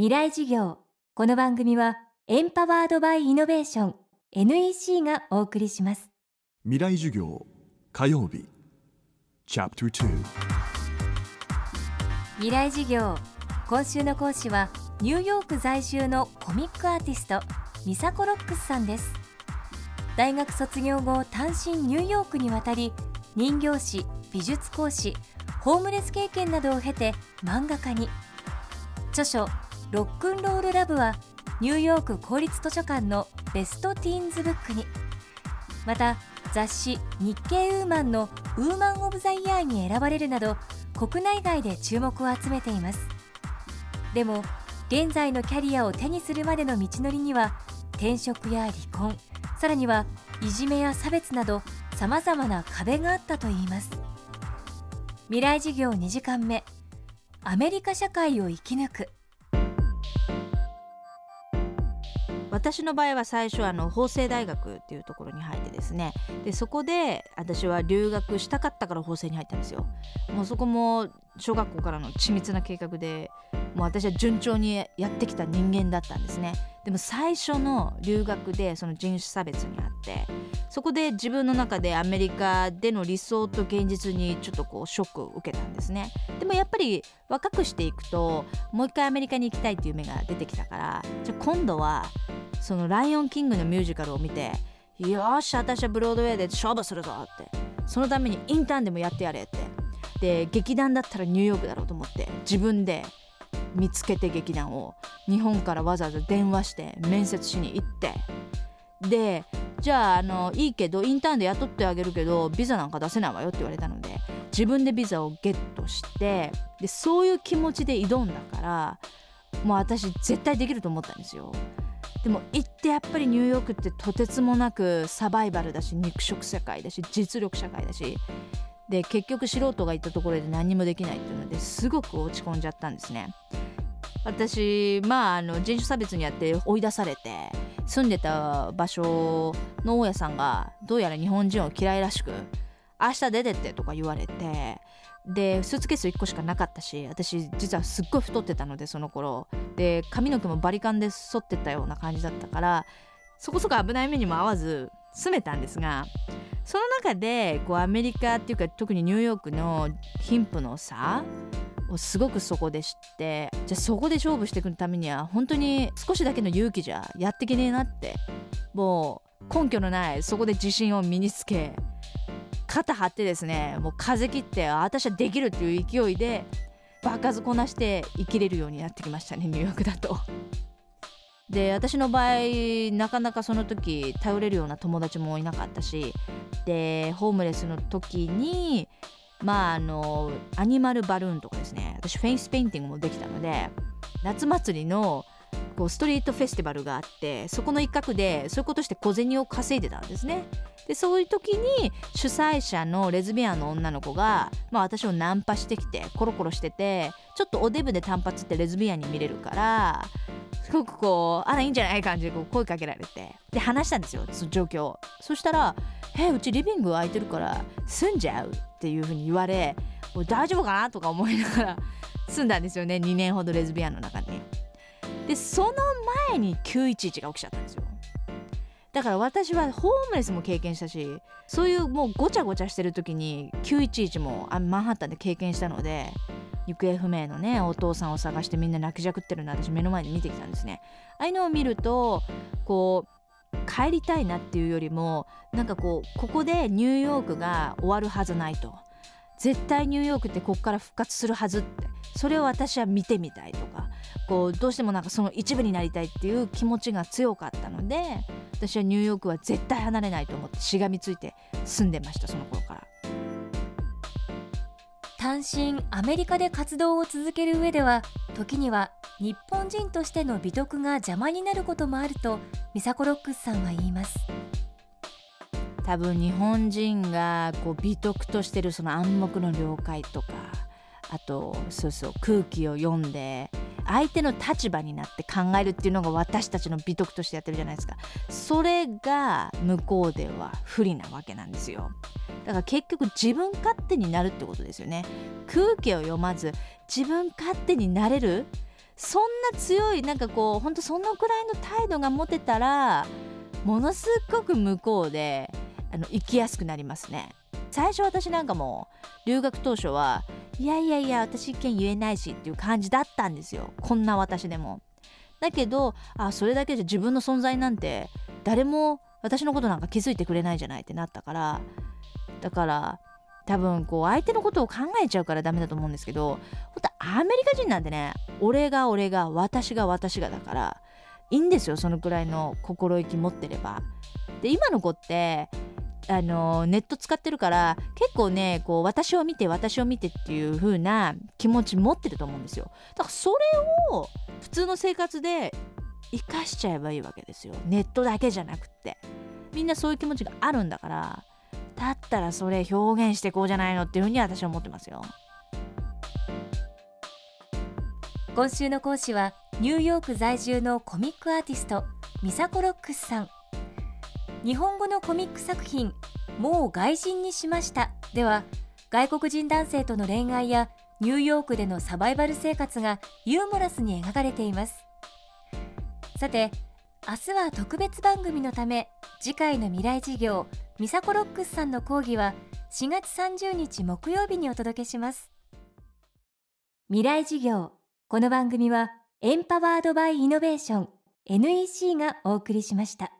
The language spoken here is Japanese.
未来事業。この番組はエンパワードバイイノベーション NEC がお送りします。未来授業火曜日。チャプター未来事業。今週の講師はニューヨーク在住のコミックアーティストミサコロックスさんです。大学卒業後単身ニューヨークに渡り人形師美術講師ホームレス経験などを経て漫画家に。著書「ロックンロールラブはニューヨーク公立図書館のベストティーンズブックに。また雑誌「日経ウーマン」のウーマン・オブ・ザ・イヤーに選ばれるなど国内外で注目を集めています。でも現在のキャリアを手にするまでの道のりには転職や離婚さらにはいじめや差別などさまざまな壁があったといいます。未来事業2時間目アメリカ社会を生き抜く。私の場合は最初あの法政大学っていうところに入ってですね。でそこで私は留学したかったから法政に入ったんですよ。もうそこも小学校からの緻密な計画でもう私は順調にやってきた人間だったんですね。でも最初の留学でその人種差別にあってそこで自分の中でアメリカでの理想と現実にちょっとこうショックを受けたんですね。でもやっぱり若くしていくともう一回アメリカに行きたいっていう目が出てきたからじゃあ今度はその「ライオンキング」のミュージカルを見てよし私はブロードウェイで勝負するぞってそのためにインターンでもやってやれって。で劇団だったらニューヨークだろうと思って自分で見つけて劇団を日本からわざわざ電話して面接しに行ってでじゃああのいいけどインターンで雇ってあげるけどビザなんか出せないわよって言われたので自分でビザをゲットしてでそういう気持ちで挑んだからもう私絶対できると思ったんですよ。でも行ってやっぱりニューヨークってとてつもなくサバイバルだし肉食社会だし実力社会だしで結局素人が行ったところで何もできないっていうのですごく落ち込んじゃったんですね。私まああの人種差別にあって追い出されて住んでた場所の大家さんがどうやら日本人を嫌いらしく明日出てってとか言われてでスーツケース1個しかなかったし私実はすっごい太ってたのでその頃。で髪の毛もバリカンで剃ってたような感じだったからそこそこ危ない目にも合わず住めたんですがその中でこうアメリカっていうか特にニューヨークの貧富の差をすごくそこで知ってじゃあそこで勝負していくためには本当に少しだけの勇気じゃやっていけねえなってもう根拠のないそこで自信を身につけ肩張ってですねもう風切って私はできるっていう勢いで場数こなして生きれるようになってきましたねニューヨークだと。で私の場合なかなかその時頼れるような友達もいなかったしでホームレスの時にまああのアニマルバルーンとかですね。私フェイスペインティングもできたので夏祭りのこうストリートフェスティバルがあってそこの一角でそういうことして小銭を稼いでたんですね。でそういう時に主催者のレズビアンの女の子が、まあ、私をナンパしてきてコロコロしててちょっとおデブで短髪ってレズビアンに見れるからすごくこうあらいいんじゃない感じでこう声かけられてで話したんですよその状況そしたら「えうちリビング空いてるから住んじゃう」っていうふうに言われ大丈夫かなとか思いながら住んだんですよね2年ほどレズビアンの中に。でその前に911が起きちゃったんですよ。だから私はホームレスも経験したしそういうもうごちゃごちゃしてる時に911もあマンハッタンで経験したので行方不明のねお父さんを探してみんな泣きじゃくってるの私目の前で見てきたんですね。ああいうのを見るとこう帰りたいなっていうよりもなんかこうここでニューヨークが終わるはずないと。絶対ニューヨークってここから復活するはずって。それを私は見てみたいとか。こうどうしてもなんかその一部になりたいっていう気持ちが強かったので私はニューヨークは絶対離れないと思ってしがみついて住んでましたその頃から。単身アメリカで活動を続ける上では時には日本人としての美徳が邪魔になることもあるとミサコロックスさんは言います。多分日本人がこう美徳としてるその暗黙の了解とかあとそうそう空気を読んで相手の立場になって考えるっていうのが私たちの美徳としてやってるじゃないですか。それが向こうでは不利なわけなんですよ。だから結局自分勝手になるってことですよね。空気を読まず自分勝手になれるそんな強いなんかこうほんとそのくらいの態度が持てたらものすごく向こうであの生きやすくなりますね。最初私なんかも留学当初はいやいやいや私意見言えないしっていう感じだったんですよ。こんな私でも。だけどあそれだけじゃ自分の存在なんて誰も私のことなんか気づいてくれないじゃないってなったから。だから多分こう相手のことを考えちゃうからダメだと思うんですけど本当アメリカ人なんてね俺が俺が私が私がだからいいんですよそのくらいの心意気持ってれば。で今の子ってあのネット使ってるから結構ねこう私を見て私を見てっていう風な気持ち持ってると思うんですよ。だからそれを普通の生活で生かしちゃえばいいわけですよ。ネットだけじゃなくって。みんなそういう気持ちがあるんだからだったらそれ表現していこうじゃないのっていう風に私は思ってますよ。今週の講師はニューヨーク在住のコミックアーティストミサコロックスさん。日本語のコミック作品もう外人にしました。では外国人男性との恋愛やニューヨークでのサバイバル生活がユーモラスに描かれています。さて明日は特別番組のため次回の未来事業ミサコロックスさんの講義は4月30日木曜日にお届けします。未来事業この番組はエンパワードバイイノベーション NEC がお送りしました。